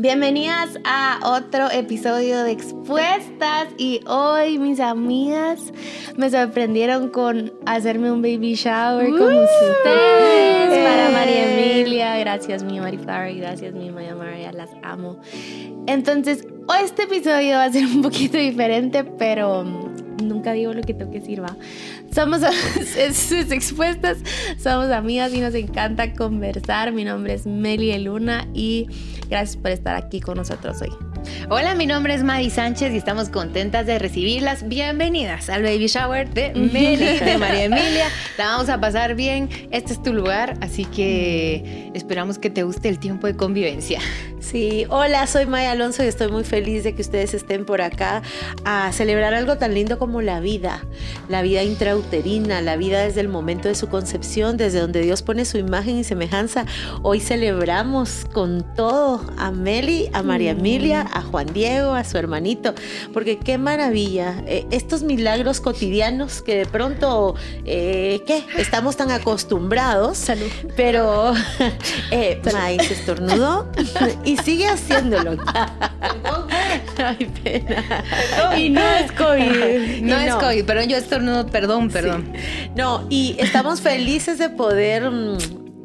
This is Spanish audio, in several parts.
Bienvenidas a otro episodio de Expuestas y hoy mis amigas me sorprendieron con hacerme un baby shower con ustedes para María Emilia. Gracias mi Flower y gracias mi María María, las amo. Entonces, hoy este episodio va a ser un poquito diferente, pero nunca digo lo que tengo que decir, va. Somos expuestas, somos amigas y nos encanta conversar. Mi nombre es Meli Luna y gracias por estar aquí con nosotros hoy. Hola, mi nombre es Mari Sánchez y estamos contentas de recibirlas. Bienvenidas al Baby Shower de Meli, de María Emilia. La vamos a pasar bien. Este es tu lugar, así que esperamos que te guste el tiempo de convivencia. Sí, hola, soy Maya Alonso y estoy muy feliz de que ustedes estén por acá a celebrar algo tan lindo como la vida, la vida intrauterina, la vida desde el momento de su concepción, desde donde Dios pone su imagen y semejanza. Hoy celebramos con todo a Meli, a María Emilia, a Juan Diego, a su hermanito, porque qué maravilla, eh, estos milagros cotidianos que de pronto, eh, ¿qué? Estamos tan acostumbrados, Salud. pero eh, se estornudó y sigue haciéndolo. Ay, pena. Y no es COVID. No, es COVID, pero yo estornudo, perdón, perdón. No, y estamos felices de poder...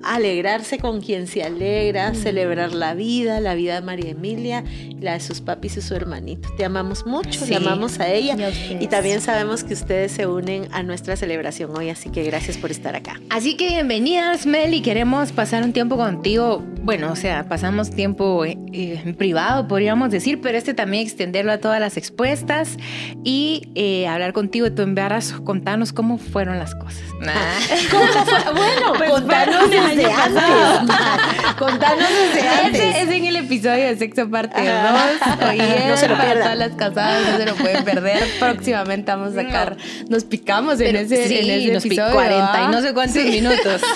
Mm, alegrarse con quien se alegra, celebrar la vida, la vida de María Emilia, la de sus papis y su hermanito. Te amamos mucho, te amamos a ella y, también sabemos que ustedes se unen a nuestra celebración hoy, así que gracias por estar acá. Así que bienvenidas, Mel, y queremos pasar un tiempo contigo. Bueno, o sea, pasamos tiempo eh, en privado, podríamos decir, pero este también extenderlo a todas las expuestas y eh, hablar contigo de tu embarazo. Contanos cómo fueron las cosas. ¿Cómo fue? Bueno, pues, contanos desde antes. Contanos desde antes. Es en el episodio de Sexo Parte 2. Oye, no se lo para todas las casadas, no se lo pueden perder. Próximamente vamos a sacar, nos picamos en ese, sí, en ese nos episodio. 40 y no sé cuántos minutos.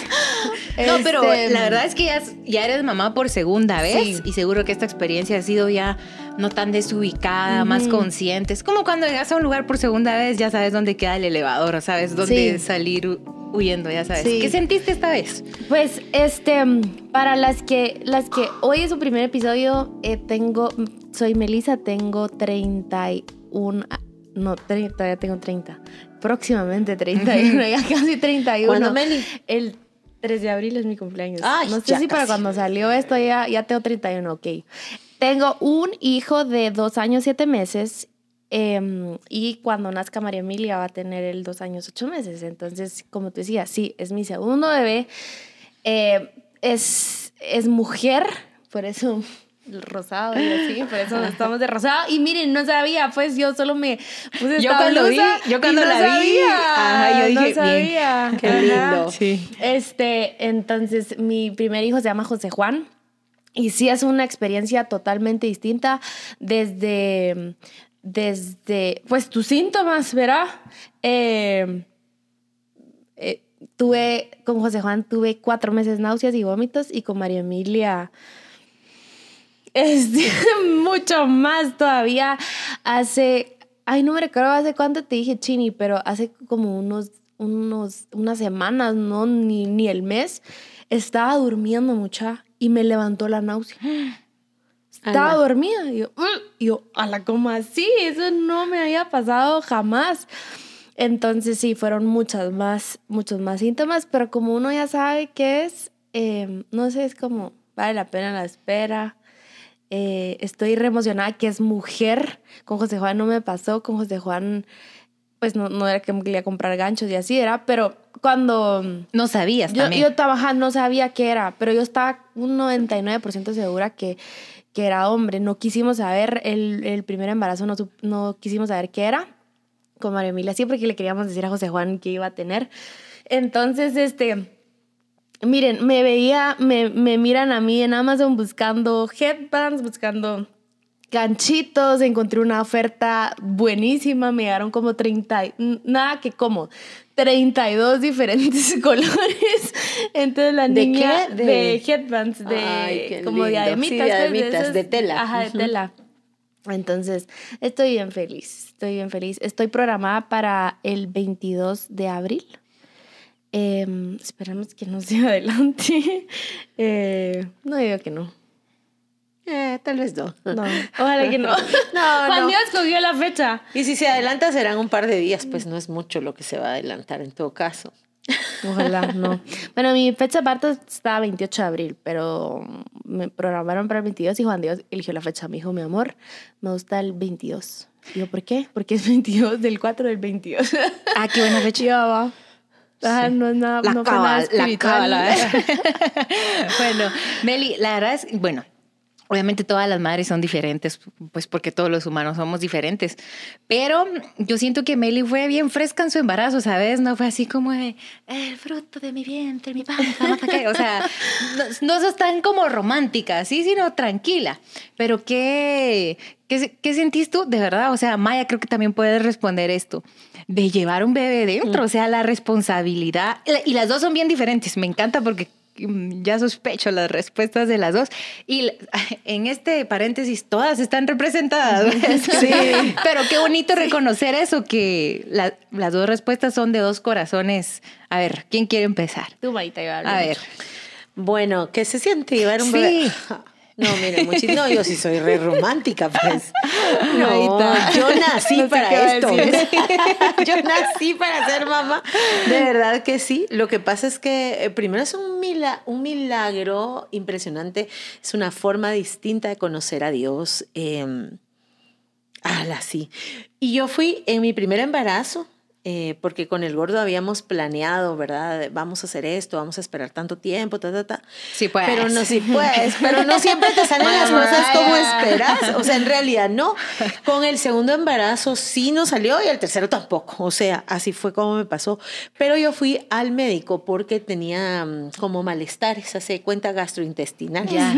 No, pero Este, la verdad es que ya, ya eres mamá por segunda vez y seguro que esta experiencia ha sido ya no tan desubicada, más consciente. Es como cuando llegas a un lugar por segunda vez, ya sabes dónde queda el elevador, sabes dónde Sí. salir huyendo, ya sabes. Sí. ¿Qué sentiste esta vez? Pues, este, para las que, las que hoy es su primer episodio, eh, tengo, soy Melissa, tengo 31, ah, no, tre- todavía tengo 30, próximamente 31, ya casi 31. ¿Cuándo, Meli? El 3 de abril es mi cumpleaños. Ay, no sé si para casi. cuando salió esto ya, ya tengo 31, ok. Tengo un hijo de dos años, siete meses. Em, y cuando nazca María Emilia va a tener el dos años, ocho meses. Entonces, como te decía, sí, es mi segundo bebé. Eh, es, es mujer, por eso el rosado y así, por eso estamos de rosado. Y miren, no sabía, pues yo solo me puse Yo esta cuando vi- yo cuando y no la vi, sabía, ajá, yo dije, no bien, sabía. qué Ajá. lindo. Sí. Este, entonces, mi primer hijo se llama José Juan. Y sí es una experiencia totalmente distinta desde, desde pues tus síntomas, ¿verdad? Eh, eh, tuve, con José Juan tuve cuatro meses náuseas y vómitos y con María Emilia es mucho más todavía. Hace, ay, no me recuerdo hace cuánto te dije Chini, pero hace como unos, unos, unas semanas, no, ni, ni el mes, estaba durmiendo mucha y me levantó la náusea. Estaba Ala. dormida. Y yo, "Mm", y yo, ala, ¿cómo así? Eso no me había pasado jamás. Entonces sí, fueron muchas más, muchos más síntomas, pero como uno ya sabe qué es, eh, no sé, es como, vale la pena la espera. Eh, estoy re emocionada que es mujer. Con José Juan no me pasó, con José Juan, pues no, no era que me quería comprar ganchos y así era, pero cuando... No sabías Yo, también. yo trabajaba, no sabía qué era, pero yo estaba un 99% segura que, que era hombre. No quisimos saber, el, el primer embarazo no, no quisimos saber qué era con María Emilia, sí, porque le queríamos decir a José Juan que iba a tener. Entonces, este, miren, me veía, me, me miran a mí en Amazon buscando headbands, buscando ganchitos, encontré una oferta buenísima, me llegaron como 30, y- n- nada que como, 32 diferentes colores. Entonces la ¿De niña qué? de, De- headbands, de Ay, como diademitas, Sí, pues, diademitas, esas- de tela. Ajá, de tela. Entonces, estoy bien feliz, estoy bien feliz. Estoy programada para el 22 de abril. Em, esperamos que no sea adelante. Eh, no digo que no. Eh, tal vez no. No, ojalá que no. No, Juan no. Dios cogió la fecha. Y si se adelanta serán un par de días, pues no es mucho lo que se va a adelantar en todo caso. Ojalá, no. Bueno, mi fecha aparte está 28 de abril, pero me programaron para el 22 y Juan Dios eligió la fecha. Me dijo, mi amor, me gusta el 22. Y yo, ¿por qué? Porque es 22 del 4 del 22. Ah, qué buena fecha. Ya va. Ah, no es nada, La no fue nada la cábala. bueno, Meli, la verdad es, bueno, obviamente todas las madres son diferentes, pues porque todos los humanos somos diferentes, pero yo siento que Meli fue bien fresca en su embarazo, ¿sabes? No fue así como de, el fruto de mi vientre, mi panza, no sé qué". o sea, no, no sos tan como romántica, sí, sino tranquila, pero ¿qué, qué, qué sentís tú de verdad? O sea, Maya, creo que también puedes responder esto de llevar un bebé dentro, o sea, la responsabilidad. Y las dos son bien diferentes, me encanta porque mm, ya sospecho las respuestas de las dos. Y en este paréntesis, todas están representadas. Sí. Pero qué bonito reconocer eso, que la- las dos respuestas son de dos corazones. A ver, ¿quién quiere empezar? Tú, Marita, iba A ver. Bueno, ¿qué se siente llevar un Sí. bebé? No, mire, muchis- no, yo sí soy re romántica, pues. No, yo nací No para esto. decir. yo nací para ser mamá. De verdad que sí. Lo que pasa es que eh, primero es un, mila- un milagro impresionante. Es una forma distinta de conocer a Dios. Eh, ala, sí. Y yo fui en mi primer embarazo. Eh, porque con el gordo habíamos planeado, ¿verdad? Vamos a hacer esto, vamos a esperar tanto tiempo, ta, ta, ta. Sí, pues. Pero no, sí puedes, pero no siempre te salen las cosas como esperas. O sea, en realidad no. Con el segundo embarazo sí no salió y el tercero tampoco. O sea, así fue como me pasó. Pero yo fui al médico porque tenía mm, como malestares, hace cuenta gastrointestinal. Ya.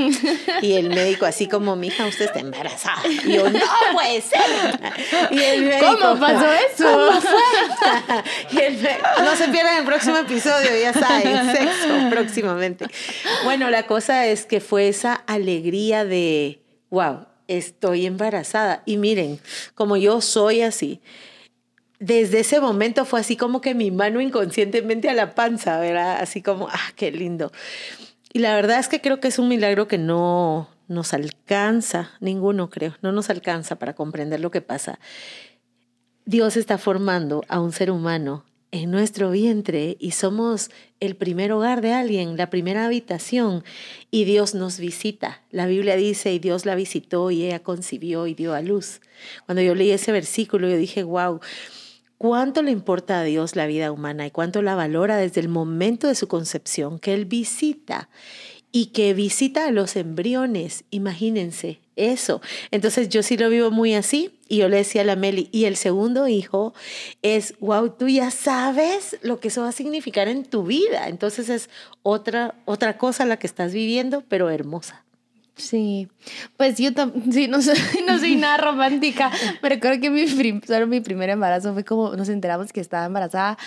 Y el médico así como, mija, usted está embarazada. Y yo, no puede ser. Y el médico, ¿Cómo pasó eso? ¿Cómo fue? No se pierdan el próximo episodio, ya saben, sexo próximamente. Bueno, la cosa es que fue esa alegría de, wow, estoy embarazada. Y miren, como yo soy así, desde ese momento fue así como que mi mano inconscientemente a la panza, ¿verdad? Así como, ah, qué lindo. Y la verdad es que creo que es un milagro que no nos alcanza, ninguno creo, no nos alcanza para comprender lo que pasa. Dios está formando a un ser humano en nuestro vientre y somos el primer hogar de alguien, la primera habitación y Dios nos visita. La Biblia dice y Dios la visitó y ella concibió y dio a luz. Cuando yo leí ese versículo yo dije, wow, cuánto le importa a Dios la vida humana y cuánto la valora desde el momento de su concepción, que Él visita y que visita a los embriones, imagínense eso. Entonces yo sí lo vivo muy así y yo le decía a la Meli, y el segundo hijo es, wow, tú ya sabes lo que eso va a significar en tu vida. Entonces es otra, otra cosa la que estás viviendo, pero hermosa. Sí, pues yo sí, no soy, no soy nada romántica. Me recuerdo que mi, prim- solo mi primer embarazo fue como nos enteramos que estaba embarazada.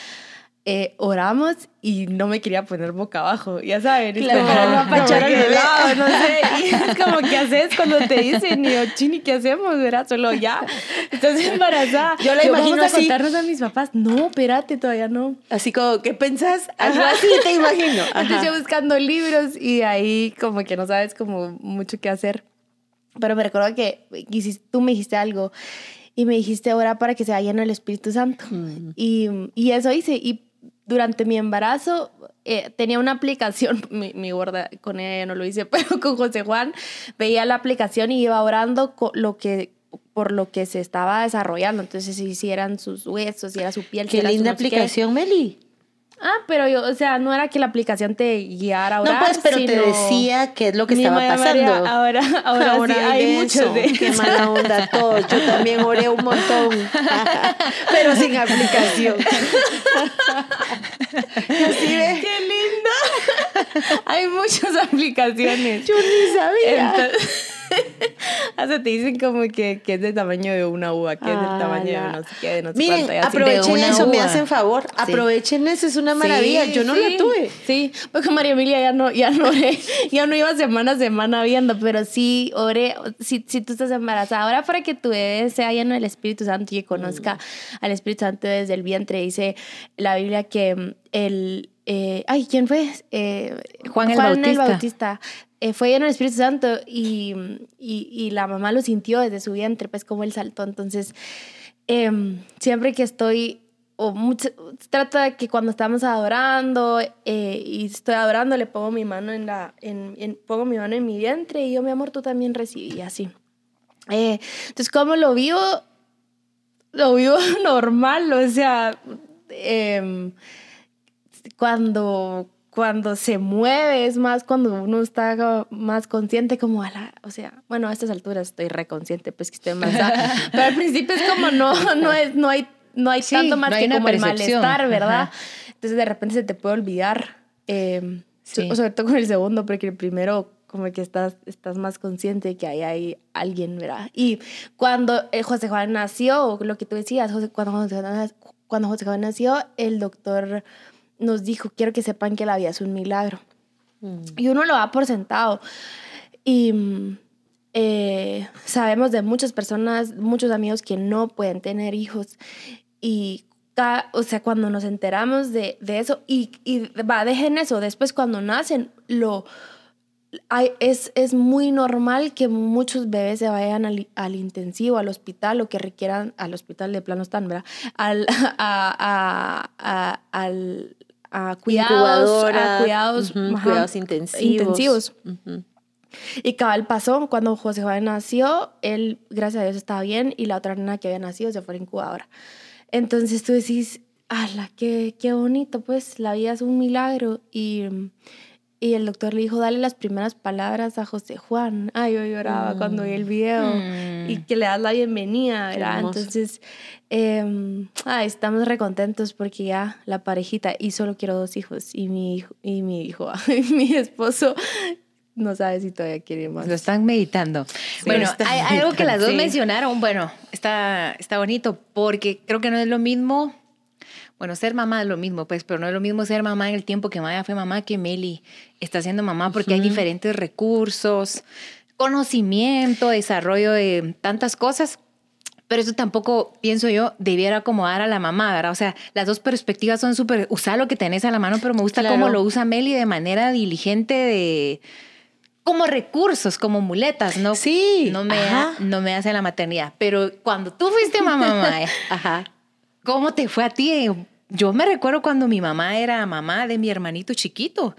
Eh, oramos y no me quería poner boca abajo, ya saben, es Claro. para no apachar al que- lado, no sé, y es como que haces cuando te dicen, y yo, chini, ¿qué hacemos? ¿Verdad? Solo ya, estás embarazada. Yo la Yo, imagino Vamos a así. contarnos a mis papás, no, espérate, todavía no. Así como, ¿qué pensás? Algo Ajá. así te imagino. Entonces Ajá. yo buscando libros y ahí como que no sabes como mucho qué hacer. Pero me recuerdo que tú me dijiste algo y me dijiste ahora para que se vaya lleno el Espíritu Santo. Mm. Y, y eso hice. Y durante mi embarazo eh, tenía una aplicación, mi, mi gorda con ella ya no lo hice, pero con José Juan veía la aplicación y iba orando lo que por lo que se estaba desarrollando. Entonces, si, si eran sus huesos, si era su piel. Qué linda qué. aplicación, Meli. Ah, pero yo, o sea, no era que la aplicación te guiara a orar, No, pues, pero te decía qué es lo que Mi estaba pasando. María, ahora, ahora, sí, hay muchos de Qué mala onda todos. Yo también oré un montón, pero sin aplicación. Así. ¡Qué lindo! hay muchas aplicaciones. Yo ni sabía. Entonces, hasta te dicen como que, que es del tamaño de una uva, que es del tamaño de no sé qué, de no sé Miren, cuánto, y así. aprovechen eso, me hacen favor. Aprovechen eso, es una maravilla. Sí, Yo no sí, la tuve. Sí, porque María Emilia ya no, ya no oré, ya no iba semana a semana viendo, pero sí oré, si, si tú estás embarazada, ahora para que tu bebé sea lleno del Espíritu Santo y que conozca al Espíritu Santo desde el vientre, dice la Biblia que mm, el... eh, ay, ¿quién fue? Eh, Juan el Bautista. Eh, fue lleno del Espíritu Santo y, y, y la mamá lo sintió desde su vientre, pues como él saltó. Entonces, em, siempre que estoy o mucho, trato de que cuando estamos adorando eh, y estoy adorando le pongo mi mano en la en, en- pongo mi mano en mi vientre y yo mi amor tú también recibí así Eh, entonces como lo vivo lo vivo normal o sea em, cuando cuando se mueve es más cuando uno está más consciente como a la, o sea, bueno, a estas alturas estoy reconsciente, pues que estoy más, pero al principio es como no, no es, no hay, no hay Sí, tanto más no hay que como el percepción. malestar, ¿verdad? Ajá. Entonces de repente se te puede olvidar, eh, Sí. so- sobre todo con el segundo, porque el primero como que estás, estás más consciente de que ahí hay alguien, ¿verdad? Y cuando eh, José Juan nació, lo que tú decías, José- cuando, José Juan, cuando José Juan nació, el doctor nos dijo, quiero que sepan que la vida es un milagro. Y uno lo da por sentado. Y mm, eh, sabemos de muchas personas, muchos amigos que no pueden tener hijos. Y, o sea, cuando nos enteramos de, de eso, y, y va, dejen eso, después cuando nacen, lo... hay- es, es muy normal que muchos bebés se vayan al, al intensivo, al hospital, o que requieran, al hospital de plano están, ¿verdad? Al, a, a- a- al- a cuidados, a cuidados, ajá, cuidados intensivos. intensivos. Ujú. Y cabal pasó, cuando José Juan nació, él, gracias a Dios, estaba bien y la otra nena que había nacido se fue a la incubadora. Entonces tú decís, ala, qué, qué bonito, pues la vida es un milagro. Y, y el doctor le dijo, dale las primeras palabras a José Juan. Ay, yo lloraba cuando vi el video Mm. y que le das la bienvenida, ¿verdad? Entonces, eh, ay, estamos recontentos porque ya la parejita, y solo quiero dos hijos, y mi hijo, y mi hijo, y mi esposo no sabe si todavía quiere más. Lo están meditando. bueno, están hay algo que las dos sí. mencionaron. Bueno, está, está bonito porque creo que no es lo mismo. Bueno, ser mamá es lo mismo, pues, pero no es lo mismo ser mamá en el tiempo que Maya fue mamá que Meli está siendo mamá porque hay diferentes recursos, conocimiento, desarrollo de tantas cosas. Pero eso tampoco, pienso yo, debiera acomodar a la mamá, ¿verdad? O sea, las dos perspectivas son súper... Usa lo que tenés a la mano, pero me gusta Claro. cómo lo usa Meli de manera diligente de... Como recursos, como muletas, ¿no? Sí, No me, no me hace la maternidad. Pero cuando tú fuiste mamá, Maya, Ajá. ¿Cómo te fue a ti? Yo me recuerdo cuando mi mamá era mamá de mi hermanito chiquito.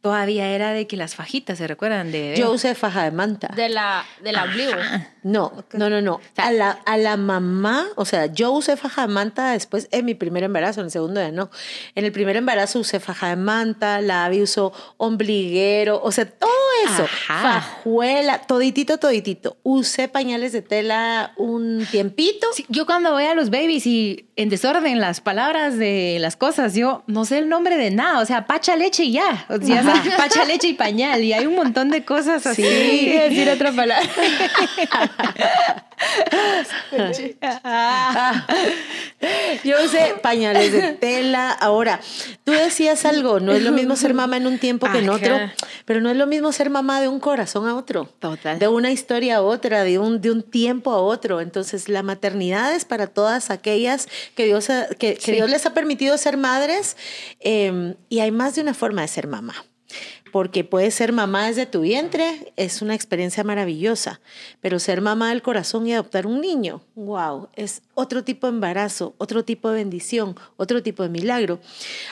Todavía era de que las fajitas, ¿se recuerdan? De? Yo usé faja de manta. De la, de la ombligo. No, no, no, no. A la, a la mamá, o sea, yo usé faja de manta después en mi primer embarazo, en el segundo ya no. En el primer embarazo usé faja de manta, la Abby usó ombliguero, o sea, todo eso. Ajá. Fajuela, toditito, toditito. Usé pañales de tela un tiempito. Sí, yo cuando voy a los babies y en desorden las palabras de las cosas, yo no sé el nombre de nada, o sea, pacha leche y ya, o sea, Ajá. pacha leche y pañal y hay un montón de cosas así. A decir otra palabra. Ah. Yo usé pañales de tela. Ahora, tú decías algo, no es lo mismo ser mamá en un tiempo que en otro, pero no es lo mismo ser mamá de un corazón a otro. Total. De una historia a otra, de un, de un tiempo a otro. Entonces, la maternidad es para todas aquellas que Dios, ha- que. Dios les ha permitido ser madres eh, y hay más de una forma de ser mamá. Porque puedes ser mamá desde tu vientre, es una experiencia maravillosa, pero ser mamá del corazón y adoptar un niño, wow, es otro tipo de embarazo, otro tipo de bendición, otro tipo de milagro.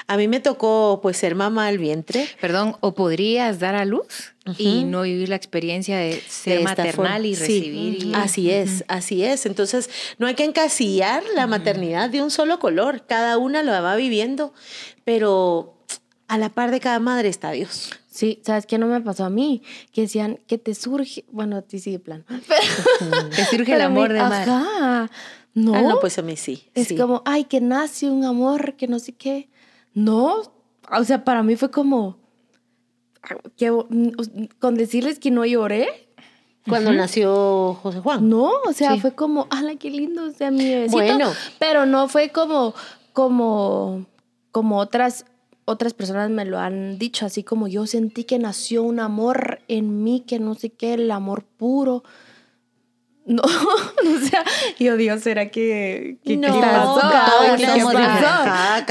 A mí me tocó pues ser mamá del vientre, Perdón, o podrías dar a luz y no vivir la experiencia de ser de maternal forma. y Sí, recibir. y- Así es, así es. Entonces, no hay que encasillar la maternidad de un solo color. Cada una lo va viviendo, pero a la par de cada madre está Dios. Sí, ¿sabes qué no me pasó a mí? Que decían que te surge, bueno, a ti sí de plan. Te surge el Pero mí- amor de madre. Ajá. No, Ah, no, pues a mí sí. es sí. como, ay, que nace un amor, que no sé qué. No, o sea, para mí fue como, que, con decirles que no lloré, Cuando nació José Juan. no, o sea, Sí. fue como, ala, qué lindo, o sea, mi bebecito. Bueno. Pero no fue como, como, como otras, otras personas me lo han dicho, así como yo sentí que nació un amor en mí, que no sé qué, el amor puro. No, o sea, yo Dios, ¿será que, que No, cada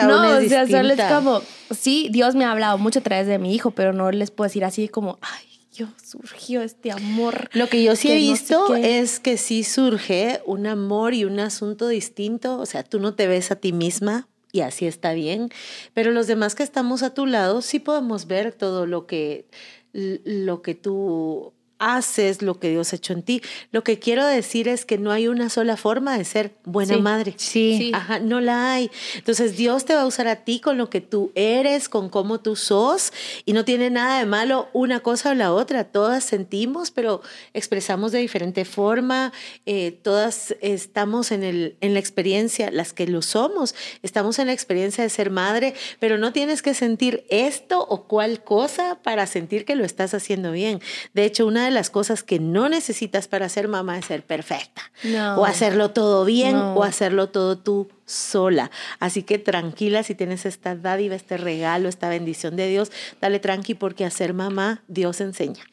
no, es o sea, solo es como, sí, Dios me ha hablado mucho a través de mi hijo, pero no les puedo decir así como, ay, surgió, surgió este amor. Lo que yo sí he que no sé visto es que sí surge un amor y un asunto distinto. O sea, tú no te ves a ti misma y así está bien, pero los demás que estamos a tu lado sí podemos ver todo lo que, lo que tú haces, lo que Dios ha hecho en ti. Lo que quiero decir es que no hay una sola forma de ser buena Sí. madre. Sí. Sí. Ajá, no la hay. Entonces Dios te va a usar a ti con lo que tú eres, con cómo tú sos, y no tiene nada de malo una cosa o la otra. Todas sentimos, pero expresamos de diferente forma. Eh, todas estamos en, el, en la experiencia, las que lo somos, estamos en la experiencia de ser madre, pero no tienes que sentir esto o cual cosa para sentir que lo estás haciendo bien. De hecho, una de las cosas que no necesitas para ser mamá es ser perfecta No. o hacerlo todo bien No. o hacerlo todo tú sola. Así que tranquila si tienes esta dádiva, este regalo, esta bendición de Dios, dale tranqui porque a ser mamá Dios enseña.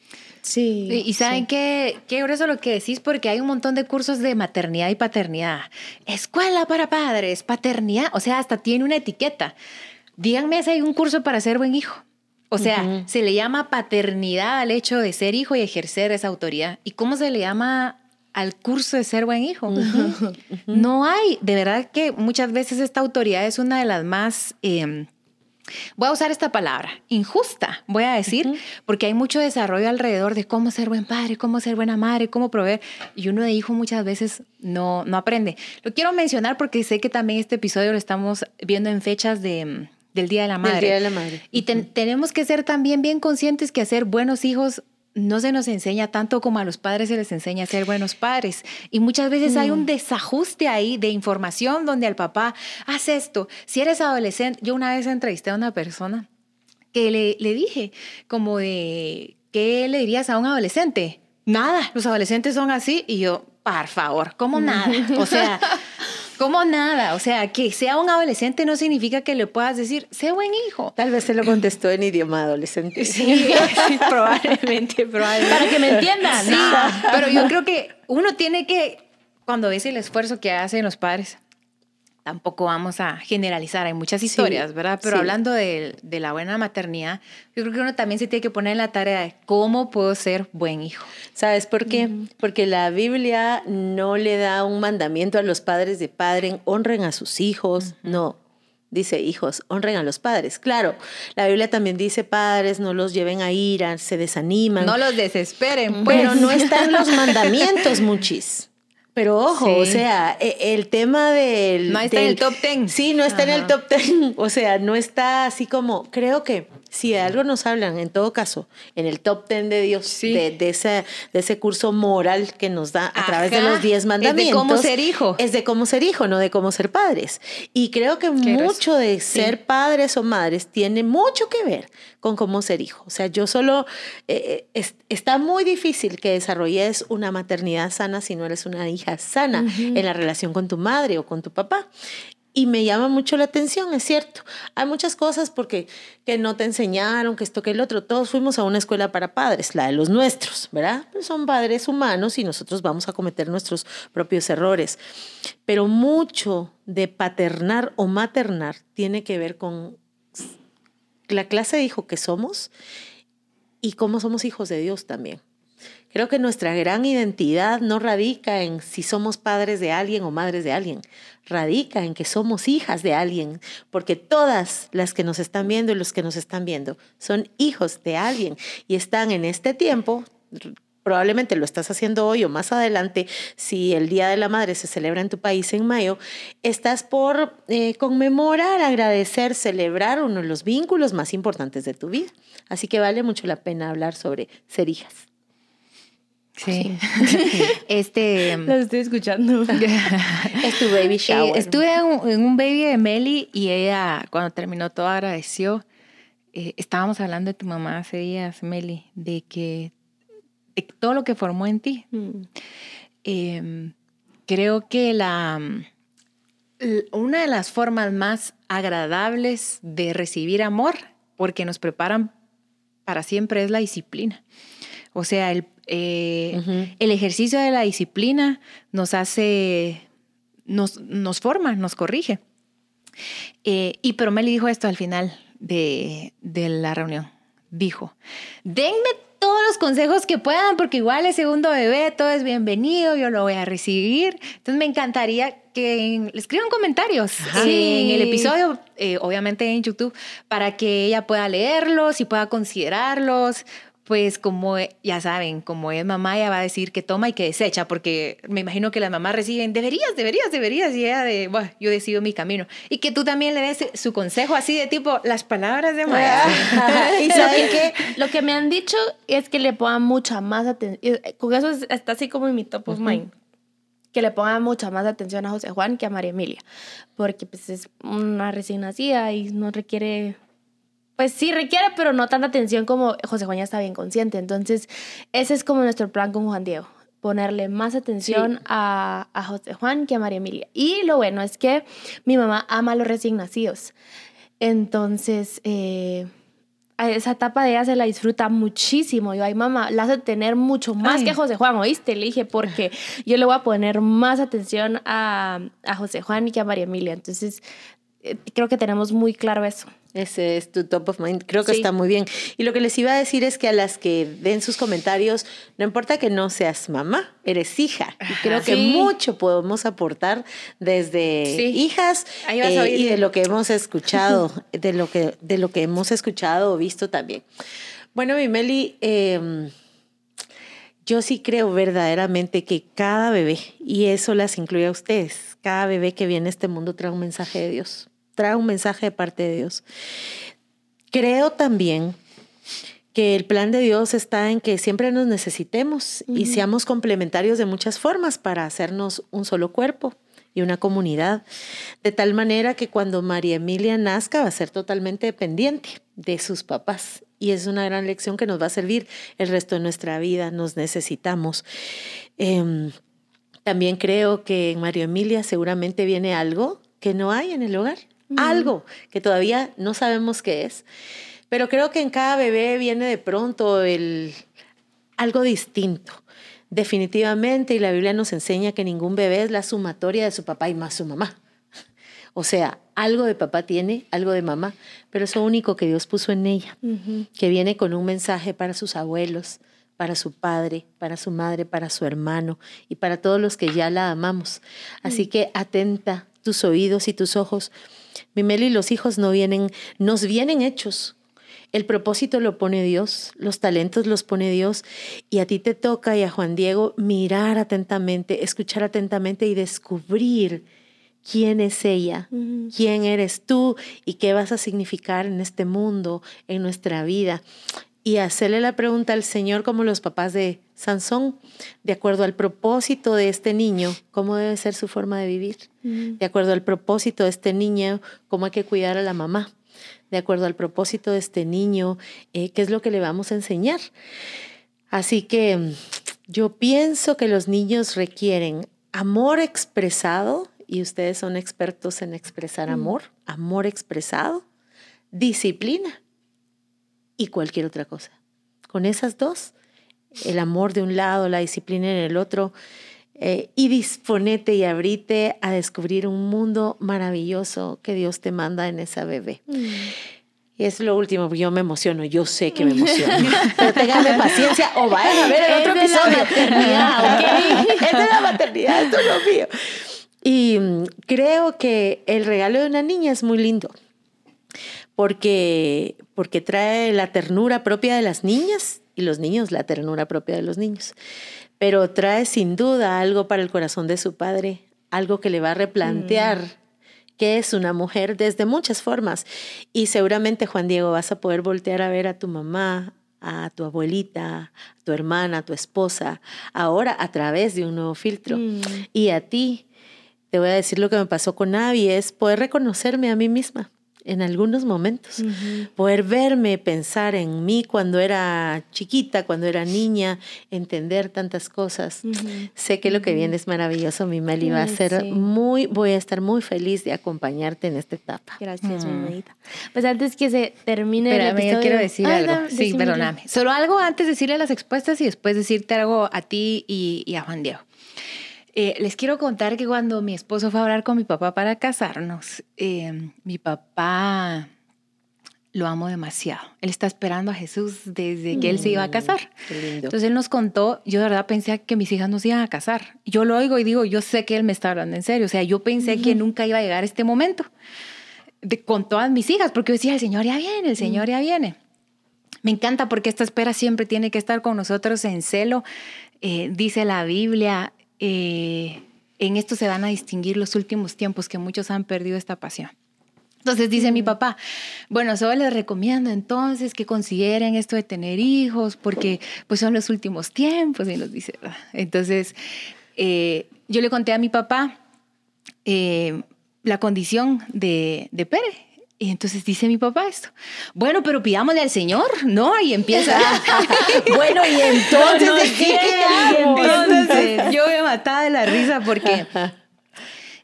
Sí. Y, y saben sí. qué, qué grueso lo que decís, porque hay un montón de cursos de maternidad y paternidad. Escuela para padres, paternidad, o sea, hasta tiene una etiqueta. Díganme si hay un curso para ser buen hijo. O sea, se le llama paternidad al hecho de ser hijo y ejercer esa autoridad. ¿Y cómo se le llama al curso de ser buen hijo? No hay, de verdad que muchas veces esta autoridad es una de las más... eh, Voy a usar esta palabra, injusta, voy a decir, porque hay mucho desarrollo alrededor de cómo ser buen padre, cómo ser buena madre, cómo proveer, y uno de hijo muchas veces no, no aprende. Lo quiero mencionar porque sé que también este episodio lo estamos viendo en fechas de, del Día de la Madre. Del Día de la Madre. Y ten- tenemos que ser también bien conscientes que hacer buenos hijos no se nos enseña tanto como a los padres se les enseña a ser buenos padres. Y muchas veces hay un desajuste ahí de información donde al papá, haz esto. Si eres adolescente, yo una vez entrevisté a una persona que le, le dije como de, ¿qué le dirías a un adolescente? Nada, los adolescentes son así. Y yo, por favor, ¿cómo nada? O sea, ¿cómo nada? O sea, que sea un adolescente no significa que le puedas decir, sé buen hijo. Tal vez se lo contestó en idioma adolescente. Sí, sí, probablemente, probablemente. Para que me entiendan. Sí, Ah. pero yo creo que uno tiene que, cuando ves el esfuerzo que hacen los padres, tampoco vamos a generalizar, hay muchas historias, ¿verdad? Pero sí. hablando de, de la buena maternidad, yo creo que uno también se tiene que poner en la tarea de cómo puedo ser buen hijo. ¿Sabes por qué? Porque la Biblia no le da un mandamiento a los padres de padre, honren a sus hijos, no. Dice, hijos, honren a los padres. Claro, la Biblia también dice, padres, no los lleven a ira, se desaniman. No los desesperen, pues. Pero no están los mandamientos, muchis. Pero ojo, Sí. o sea, e- el tema del... No está en el top 10. Sí, no está en el top 10. O sea, no está así como... Creo que si de algo nos hablan, en todo caso, en el top 10 de Dios, Sí. de, de ese, de ese curso moral que nos da a través de Ajá. los 10 Es de mandamientos. cómo ser hijo. Es de cómo ser hijo, no de cómo ser padres. Y creo que mucho de ser padres o madres tiene mucho que ver con cómo ser hijo. O sea, yo solo, eh, es- está muy difícil que desarrolles una maternidad sana si no eres una hija sana en la relación con tu madre o con tu papá. Y me llama mucho la atención, es cierto. Hay muchas cosas porque que no te enseñaron, que esto, que el otro. Todos fuimos a una escuela para padres, la de los nuestros, ¿verdad? Pues son padres humanos y nosotros vamos a cometer nuestros propios errores. Pero mucho de paternar o maternar tiene que ver con la clase de hijo que somos y cómo somos hijos de Dios también. Creo que nuestra gran identidad no radica en si somos padres de alguien o madres de alguien, radica en que somos hijas de alguien, porque todas las que nos están viendo y los que nos están viendo son hijos de alguien y están en este tiempo, probablemente lo estás haciendo hoy o más adelante, si el Día de la Madre se celebra en tu país en mayo, estás por eh, conmemorar, agradecer, celebrar uno de los vínculos más importantes de tu vida. Así que vale mucho la pena hablar sobre ser hijas. Sí. este. Lo estoy escuchando. Es tu baby Eh, shower. estuve en un, en un baby de Meli y ella, cuando terminó todo, agradeció. Eh, estábamos hablando de tu mamá hace días, Meli, de que de todo lo que formó en ti. Mm. Eh, creo que la, l- una de las formas más agradables de recibir amor, porque nos preparan para siempre, es la disciplina. O sea, el, eh, el ejercicio de la disciplina nos hace, nos, nos forma, nos corrige. Eh, y pero Meli dijo esto al final de, de la reunión. dijo, denme todos los consejos que puedan, porque igual es segundo bebé, todo es bienvenido, yo lo voy a recibir. Entonces me encantaría que le escriban comentarios en el episodio, eh, obviamente en YouTube, para que ella pueda leerlos y pueda considerarlos, pues como e, ya saben, como es mamá, ella va a decir que toma y que desecha, porque me imagino que las mamás reciben, deberías, deberías, deberías, y ella de, bueno, yo decido mi camino. Y que tú también le des su consejo así de tipo, las palabras de Maya. y saben que lo que me han dicho es que le pongan mucha más atención, eh, con eso está así como en mi top of mind, que le pongan mucha más atención a José Juan que a María Emilia, porque pues es una recién nacida y no requiere pues sí requiere, pero no tanta atención como José Juan ya está bien consciente. Entonces, ese es como nuestro plan con Juan Diego, ponerle más atención a, a, José Juan que a María Emilia. Y lo bueno es que mi mamá ama a los recién nacidos. Entonces, eh, esa etapa de ella se la disfruta muchísimo. Yo, ay, mamá, la hace tener mucho más que a José Juan, ¿oíste? Le dije, porque yo le voy a poner más atención a, a José Juan y que a María Emilia. Entonces, creo que tenemos muy claro eso. Ese es tu top of mind. Creo que está muy bien. Y lo que les iba a decir es que a las que den sus comentarios, no importa que no seas mamá, eres hija. Y creo que mucho podemos aportar desde hijas eh, y de lo que hemos escuchado, de lo que, de lo que hemos escuchado o visto también. Bueno, mi Meli, em, yo sí creo verdaderamente que cada bebé, y eso las incluye a ustedes, cada bebé que viene a este mundo trae un mensaje de Dios trae un mensaje de parte de Dios. Creo también que el plan de Dios está en que siempre nos necesitemos y seamos complementarios de muchas formas para hacernos un solo cuerpo y una comunidad, de tal manera que cuando María Emilia nazca va a ser totalmente dependiente de sus papás. Y es una gran lección que nos va a servir el resto de nuestra vida. Nos necesitamos. Em, también creo que en María Emilia seguramente viene algo que no hay en el hogar algo que todavía no sabemos qué es. Pero creo que en cada bebé viene de pronto el, algo distinto. Definitivamente, y la Biblia nos enseña que ningún bebé es la sumatoria de su papá y más su mamá. O sea, algo de papá tiene, algo de mamá, pero es lo único que Dios puso en ella, que viene con un mensaje para sus abuelos, para su padre, para su madre, para su hermano y para todos los que ya la amamos. Así mm. que atenta tus oídos y tus ojos Mimeli, los hijos no vienen, nos vienen hechos. El propósito lo pone Dios, los talentos los pone Dios y a ti te toca y a Juan Diego mirar atentamente, escuchar atentamente y descubrir quién es ella, quién eres tú y qué vas a significar en este mundo, en nuestra vida y hacerle la pregunta al Señor como los papás de Sansón, de acuerdo al propósito de este niño, cómo debe ser su forma de vivir, mm. de acuerdo al propósito de este niño, cómo hay que cuidar a la mamá, de acuerdo al propósito de este niño, eh, qué es lo que le vamos a enseñar. Así que yo pienso que los niños requieren amor expresado, y ustedes son expertos en expresar mm. amor, amor expresado, disciplina y cualquier otra cosa. Con esas dos, el amor de un lado, la disciplina en el otro, eh, y disponete y abrite a descubrir un mundo maravilloso que Dios te manda en esa bebé. Mm. Y es lo último, yo me emociono, yo sé que me emociono. Pero tenganme paciencia o vayan a ver el otro episodio. La maternidad, es de la maternidad, esto es lo mío. Y mm, creo que el regalo de una niña es muy lindo porque, porque trae la ternura propia de las niñas y los niños la ternura propia de los niños. Pero trae sin duda algo para el corazón de su padre, algo que le va a replantear mm. qué es una mujer desde muchas formas. Y seguramente, Juan Diego, vas a poder voltear a ver a tu mamá, a tu abuelita, a tu hermana, a tu esposa, ahora a través de un nuevo filtro. Mm. Y a ti, te voy a decir lo que me pasó con Abby, es poder reconocerme a mí misma en algunos momentos. Poder verme, pensar en mí cuando era chiquita, cuando era niña, entender tantas cosas. Sé que lo que viene es maravilloso, mi Meli. Va a ser muy, voy a estar muy feliz de acompañarte en esta etapa. Gracias, mi Pues antes que se termine el episodio... yo quiero decir algo. sí, perdóname. Solo algo antes de decirle las expuestas y después decirte algo a ti y a Juan Diego. Eh, les quiero contar que cuando mi esposo fue a hablar con mi papá para casarnos, eh, mi papá lo amo demasiado. Él está esperando a Jesús desde que él se iba a casar. Mm, lindo. Entonces él nos contó, yo de verdad pensé que mis hijas no se iban a casar. Yo lo oigo y digo, yo sé que él me está hablando en serio. O sea, yo pensé que nunca iba a llegar este momento de, con todas mis hijas, porque yo decía, el Señor ya viene, el Señor ya viene. Me encanta porque esta espera siempre tiene que estar con nosotros en celo. Eh, dice la Biblia, eh, en esto se van a distinguir los últimos tiempos que muchos han perdido esta pasión. Entonces dice mi papá, bueno, solo les recomiendo entonces que consideren esto de tener hijos porque pues son los últimos tiempos y nos dice, ¿verdad? entonces eh, yo le conté a mi papá eh, la condición de, de Pere. Y entonces dice mi papá esto, bueno, pero pidámosle al Señor, ¿no? Y empieza, bueno, y entonces, entonces yo me mataba de la risa porque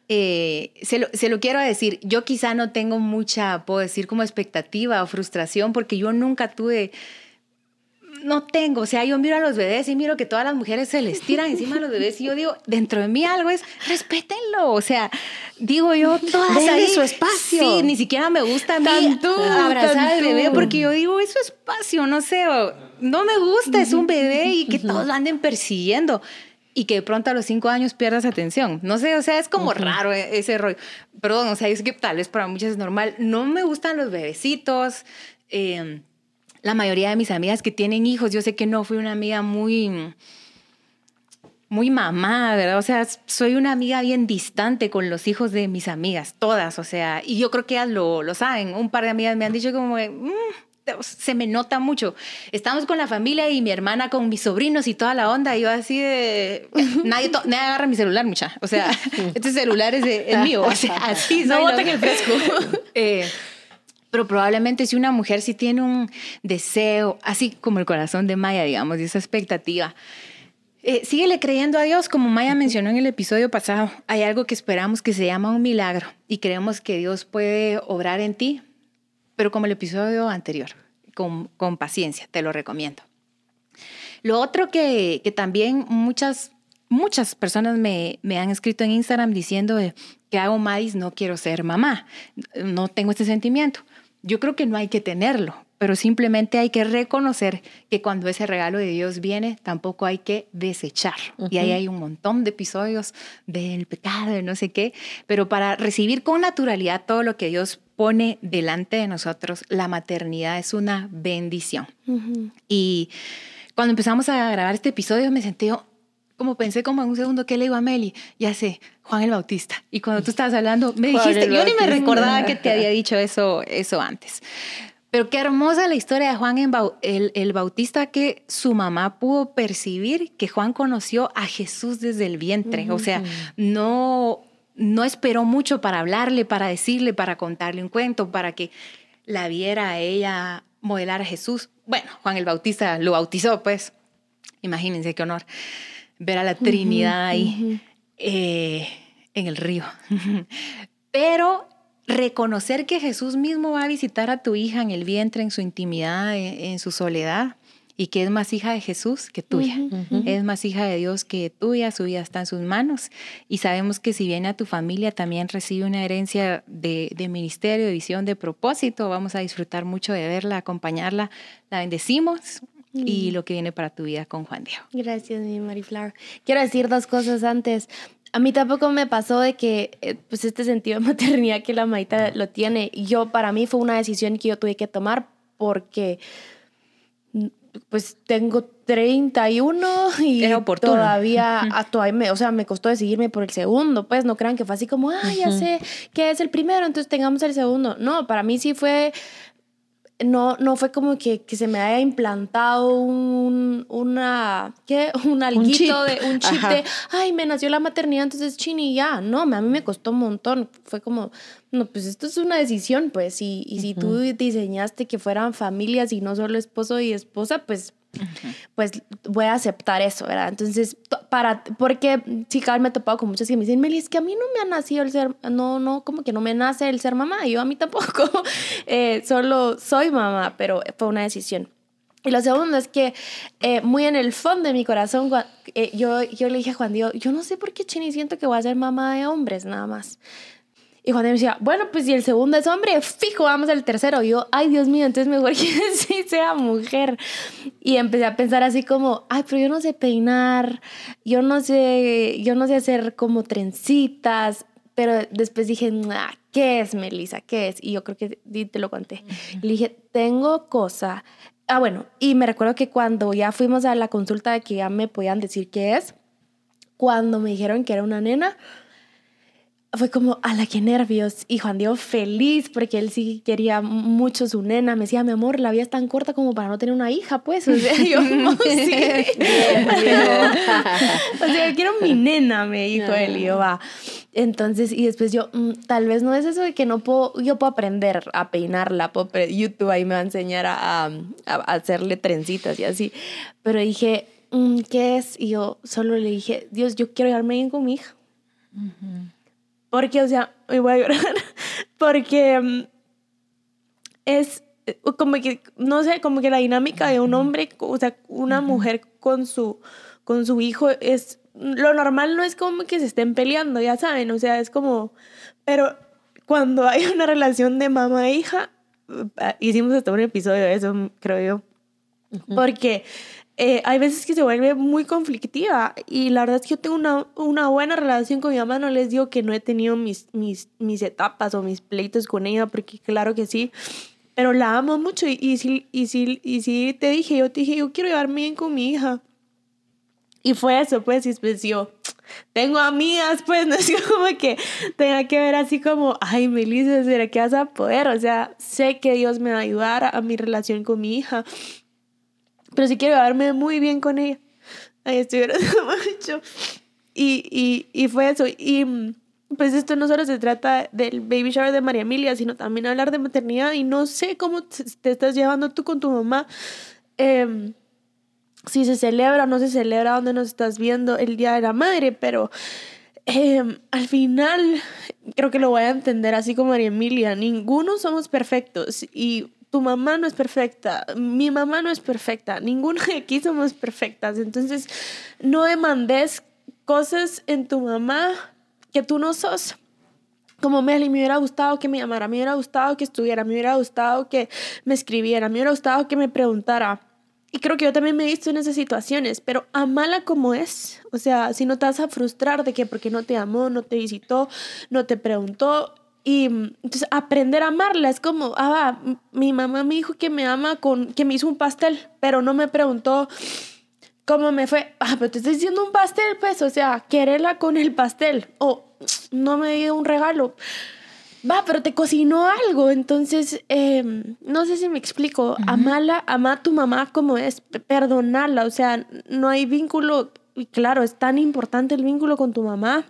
eh, se, lo, se lo quiero decir, yo quizá no tengo mucha, puedo decir, como expectativa o frustración porque yo nunca tuve, no tengo, o sea, yo miro a los bebés y miro que todas las mujeres se les tiran encima de los bebés y yo digo, dentro de mí algo es, respétenlo, o sea, digo yo, todas Denle ahí, su espacio. Sí, ni siquiera me gusta a mí abrazar al bebé porque yo digo, es su espacio, no sé, no me gusta, es un bebé y que todos lo anden persiguiendo y que de pronto a los cinco años pierdas atención. No sé, o sea, es como raro e- ese rollo. Perdón, o sea, es que tal vez para muchas es normal. No me gustan los bebecitos. eh, la mayoría de mis amigas que tienen hijos, yo sé que no fui una amiga muy muy mamá, ¿verdad? O sea, soy una amiga bien distante con los hijos de mis amigas, todas, o sea, y yo creo que ellas lo, lo saben. Un par de amigas me han dicho como, "Mm, se me nota mucho. Estamos con la familia y mi hermana con mis sobrinos y toda la onda, y yo así de, nadie, nadie agarra mi celular, mucha. O sea, este celular es, mío, o sea, así No boten el fresco. Eh, pero probablemente si una mujer sí tiene un deseo, así como el corazón de Maya, digamos, y esa expectativa, eh, síguele creyendo a Dios, como Maya mencionó en el episodio pasado. Hay algo que esperamos que se llama un milagro y creemos que Dios puede obrar en ti, pero como el episodio anterior, con, con paciencia, te lo recomiendo. Lo otro que, que también muchas, muchas personas me, me han escrito en Instagram diciendo que hago maíz, no quiero ser mamá, no tengo este sentimiento. Yo creo que no hay que tenerlo, pero simplemente hay que reconocer que cuando ese regalo de Dios viene, tampoco hay que desecharlo. Y ahí hay un montón de episodios del pecado, de no sé qué, pero para recibir con naturalidad todo lo que Dios pone delante de nosotros, la maternidad es una bendición. Y cuando empezamos a grabar este episodio me sentí como pensé como en un segundo, ¿qué le digo a Meli? Ya sé, Juan el Bautista. Y cuando tú estabas hablando, me Juan dijiste, yo ni me recordaba que te había dicho eso, eso antes. Pero qué hermosa la historia de Juan el, el Bautista, que su mamá pudo percibir que Juan conoció a Jesús desde el vientre. O sea, no, no esperó mucho para hablarle, para decirle, para contarle un cuento, para que la viera a ella modelar a Jesús. Bueno, Juan el Bautista lo bautizó, pues. Imagínense qué honor ver a la Trinidad ahí eh, en el río. Pero reconocer que Jesús mismo va a visitar a tu hija en el vientre, en su intimidad, en, en su soledad, y que es más hija de Jesús que tuya. Es más hija de Dios que tuya, su vida está en sus manos. Y sabemos que si viene a tu familia, también recibe una herencia de, de ministerio, de visión, de propósito. Vamos a disfrutar mucho de verla, acompañarla. La bendecimos y lo que viene para tu vida con Juan Diego. Gracias, mi Mariflower. Quiero decir dos cosas antes. A mí tampoco me pasó de que, eh, pues, este sentido de maternidad que la Maita lo tiene. Yo, para mí, fue una decisión que yo tuve que tomar porque, mm, pues, tengo 31 y Era todavía, a- todavía me, o sea, me costó decidirme por el segundo. Pues, no crean que fue así como, ah, ya sé que es el primero, entonces tengamos el segundo. No, para mí sí fue no, no fue como que, que se me haya implantado un, una, ¿qué? Un alguito chip. de un chip Ajá. de, ay, me nació la maternidad, entonces chini ya. No, a mí me costó un montón. Fue como, no, pues esto es una decisión, pues. Y, y si tú diseñaste que fueran familias y no solo esposo y esposa, pues pues voy a aceptar eso, ¿verdad? Entonces, to- para, porque sí, vez me he topado con muchas que me dicen, Meli, es que a mí no me ha nacido el ser, no, no, como que no me nace el ser mamá, y yo a mí tampoco, Eh, solo soy mamá, pero fue una decisión. Y lo segundo es que eh, muy en el fondo de mi corazón, eh, yo, yo le dije a Juan Diego, yo no sé por qué Chini siento que voy a ser mamá de hombres nada más. Y Juan me decía, bueno, pues si el segundo es hombre, fijo, vamos al tercero. Y yo, ay, Dios mío, entonces mejor que sí sea mujer. Y empecé a pensar así como, ay, pero yo no sé peinar, yo no sé, yo no sé hacer como trencitas. Pero después dije, ah, ¿qué es, Melissa? ¿Qué es? Y yo creo que te lo conté. Le dije, tengo cosa. Ah, bueno, y me recuerdo que cuando ya fuimos a la consulta de que ya me podían decir qué es, cuando me dijeron que era una nena, fue como, a la que nervios. Y Juan Diego feliz porque él sí quería mucho su nena. Me decía, mi amor, la vida es tan corta como para no tener una hija, pues. O sea, yo, no, sí. o sea, yo quiero mi nena, me dijo él. Y yo, va. Entonces, y después yo, mm, tal vez no es eso de que no puedo, yo puedo aprender a peinarla, puedo, YouTube ahí me va a enseñar a, a, hacerle trencitas y así. Pero dije, mm, ¿qué es? Y yo solo le dije, Dios, yo quiero llevarme bien con mi hija. Porque, o sea, me voy a llorar. Porque mm, es eh, como que, no sé, como que la dinámica de un hombre, o sea, una mujer con su, con su hijo es, lo normal no es como que se estén peleando, ya saben, o sea, es como, pero cuando hay una relación de mamá e hija, eh, hicimos hasta un episodio de eso, creo yo, porque eh, hay veces que se vuelve muy conflictiva y la verdad es que yo tengo una, una, buena relación con mi mamá, no les digo que no he tenido mis, mis, mis etapas o mis pleitos con ella, porque claro que sí, pero la amo mucho y, y, sí, y, sí, y sí te dije, yo te dije, yo quiero llevarme bien con mi hija. Y fue eso, pues, y después yo, tengo amigas, pues, no es como que tenga que ver así como, ay, Melissa, ¿será que vas a poder? O sea, sé que Dios me va a ayudar a mi relación con mi hija pero sí quiero llevarme muy bien con ella. Ahí estoy mucho. Y, y, y fue eso. Y pues esto no solo se trata del baby shower de María Emilia, sino también hablar de maternidad. Y no sé cómo te estás llevando tú con tu mamá. Em, si se celebra o no se celebra, dónde nos estás viendo el Día de la Madre, pero em, al final creo que lo voy a entender así como María Emilia. Ninguno somos perfectos y tu mamá no es perfecta, mi mamá no es perfecta, ninguna de aquí somos perfectas. Entonces, no demandes cosas en tu mamá que tú no sos. Como Meli, me hubiera gustado que me llamara, me hubiera gustado que estuviera, me hubiera gustado que me escribiera, me hubiera gustado que me preguntara. Y creo que yo también me he visto en esas situaciones, pero amala como es. O sea, si no te vas a frustrar de que porque no te amó, no te visitó, no te preguntó, y entonces aprender a amarla es como, ah, mi mamá me dijo que me ama con, que me hizo un pastel, pero no me preguntó cómo me fue. Ah, pero te estoy diciendo un pastel, pues, o sea, quererla con el pastel. O no me dio un regalo. Va, pero te cocinó algo. Entonces, em, no sé si me explico. Amala, ama a tu mamá como es, perdonarla. O sea, no hay vínculo. Y claro, es tan importante el vínculo con tu mamá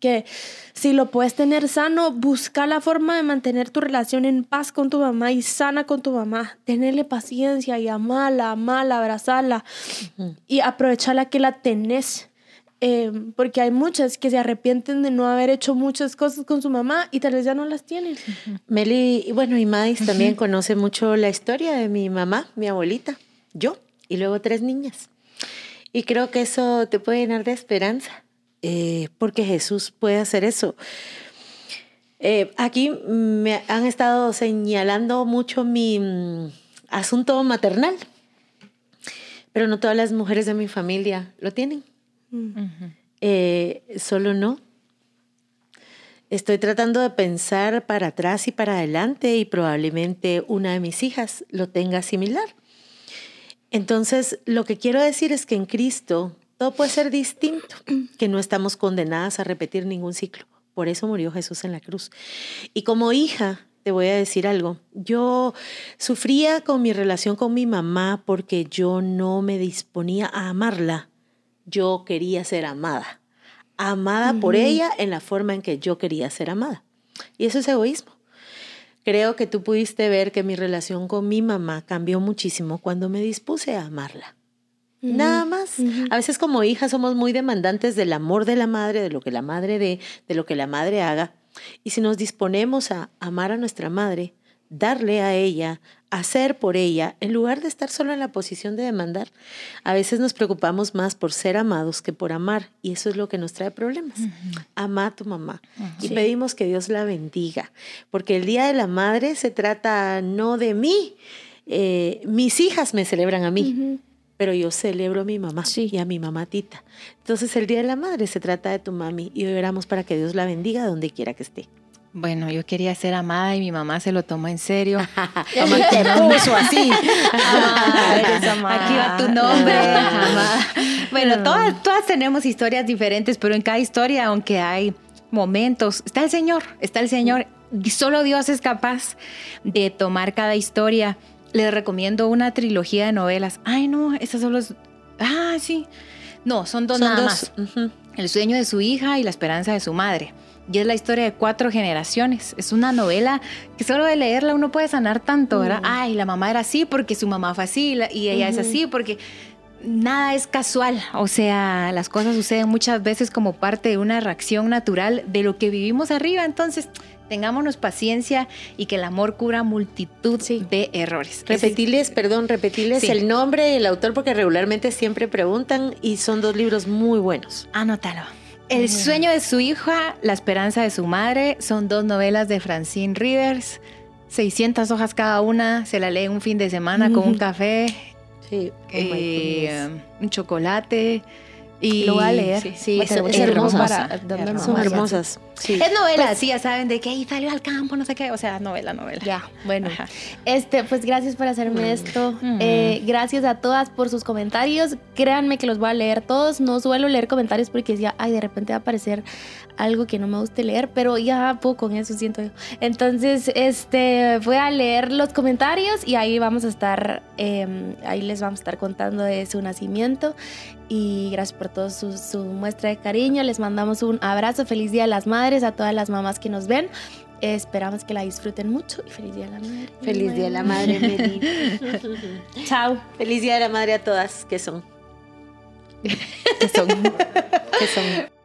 que si lo puedes tener sano, busca la forma de mantener tu relación en paz con tu mamá y sana con tu mamá. Tenerle paciencia y amarla, amarla, abrazarla y aprovecharla que la tenés. Em, porque hay muchas que se arrepienten de no haber hecho muchas cosas con su mamá y tal vez ya no las tienen. Meli, bueno, y Mais también conoce mucho la historia de mi mamá, mi abuelita, yo y luego tres niñas. Y creo que eso te puede llenar de esperanza eh, porque Jesús puede hacer eso. Eh, aquí me han estado señalando mucho mi mm, asunto maternal, pero no todas las mujeres de mi familia lo tienen. Eh, solo no. Estoy tratando de pensar para atrás y para adelante y probablemente una de mis hijas lo tenga similar. Entonces, lo que quiero decir es que en Cristo todo puede ser distinto, que no estamos condenadas a repetir ningún ciclo. Por eso murió Jesús en la cruz. Y como hija, te voy a decir algo. Yo sufría con mi relación con mi mamá porque yo no me disponía a amarla. Yo quería ser amada. Amada por ella en la forma en que yo quería ser amada. Y eso es egoísmo. Creo que tú pudiste ver que mi relación con mi mamá cambió muchísimo cuando me dispuse a amarla. Nada más. A veces como hijas somos muy demandantes del amor de la madre, de lo que la madre dé, de lo que la madre haga. Y si nos disponemos a amar a nuestra madre, darle a ella, hacer por ella, en lugar de estar solo en la posición de demandar. A veces nos preocupamos más por ser amados que por amar y eso es lo que nos trae problemas. Ama a tu mamá y pedimos que Dios la bendiga, porque el Día de la Madre se trata no de mí, eh, mis hijas me celebran a mí. Pero yo celebro a mi mamá y a mi mamatita. Entonces el Día de la Madre se trata de tu mami y hoy oramos para que Dios la bendiga donde quiera que esté. Bueno, yo quería ser amada y mi mamá se lo tomó en serio. Mamá te puso así. Aquí va tu nombre, Bueno, todas, todas tenemos historias diferentes, pero en cada historia, aunque hay momentos, está el Señor, está el Señor. Solo Dios es capaz de tomar cada historia. Les recomiendo una trilogía de novelas. Ay, no, esas solo es... Ah, sí. No, son dos nada más. El sueño de su hija y la esperanza de su madre y es la historia de cuatro generaciones. Es una novela que solo de leerla uno puede sanar tanto, ¿verdad? Ay, la mamá era así porque su mamá fue así y ella es así porque nada es casual. O sea, las cosas suceden muchas veces como parte de una reacción natural de lo que vivimos arriba. Entonces, tengámonos paciencia y que el amor cura multitud de errores. Repetirles, perdón, repetirles el nombre y el autor porque regularmente siempre preguntan y son dos libros muy buenos. Anótalo. El sueño de su hija, La esperanza de su madre, son dos novelas de Francine Rivers, 600 hojas cada una, se la lee un fin de semana con un café, sí. Eh, un chocolate. Y lo va a leer. Sí, es, hermosa. Son hermosas. Es novela, pues sí, ya saben de que salió al campo, no sé qué. O sea, novela, novela. Ya, bueno. Este, pues gracias por hacerme mm. esto. Mm. Eh, gracias a todas por sus comentarios. Créanme que los voy a leer todos. No suelo leer comentarios porque ya, ay, de repente va a aparecer algo que no me guste leer, pero ya poco con eso siento yo. Entonces, este, voy a leer los comentarios y ahí vamos a estar, em, ahí les vamos a estar contando de su nacimiento y gracias por todo su, muestra de cariño. Les mandamos un abrazo, feliz Día a las Madres, a todas las mamás que nos ven. Esperamos que la disfruten mucho y feliz Día de la Madre. Feliz Día de la Madre, Meli. Chao. Feliz Día de la Madre a todas, que son. que son. que son.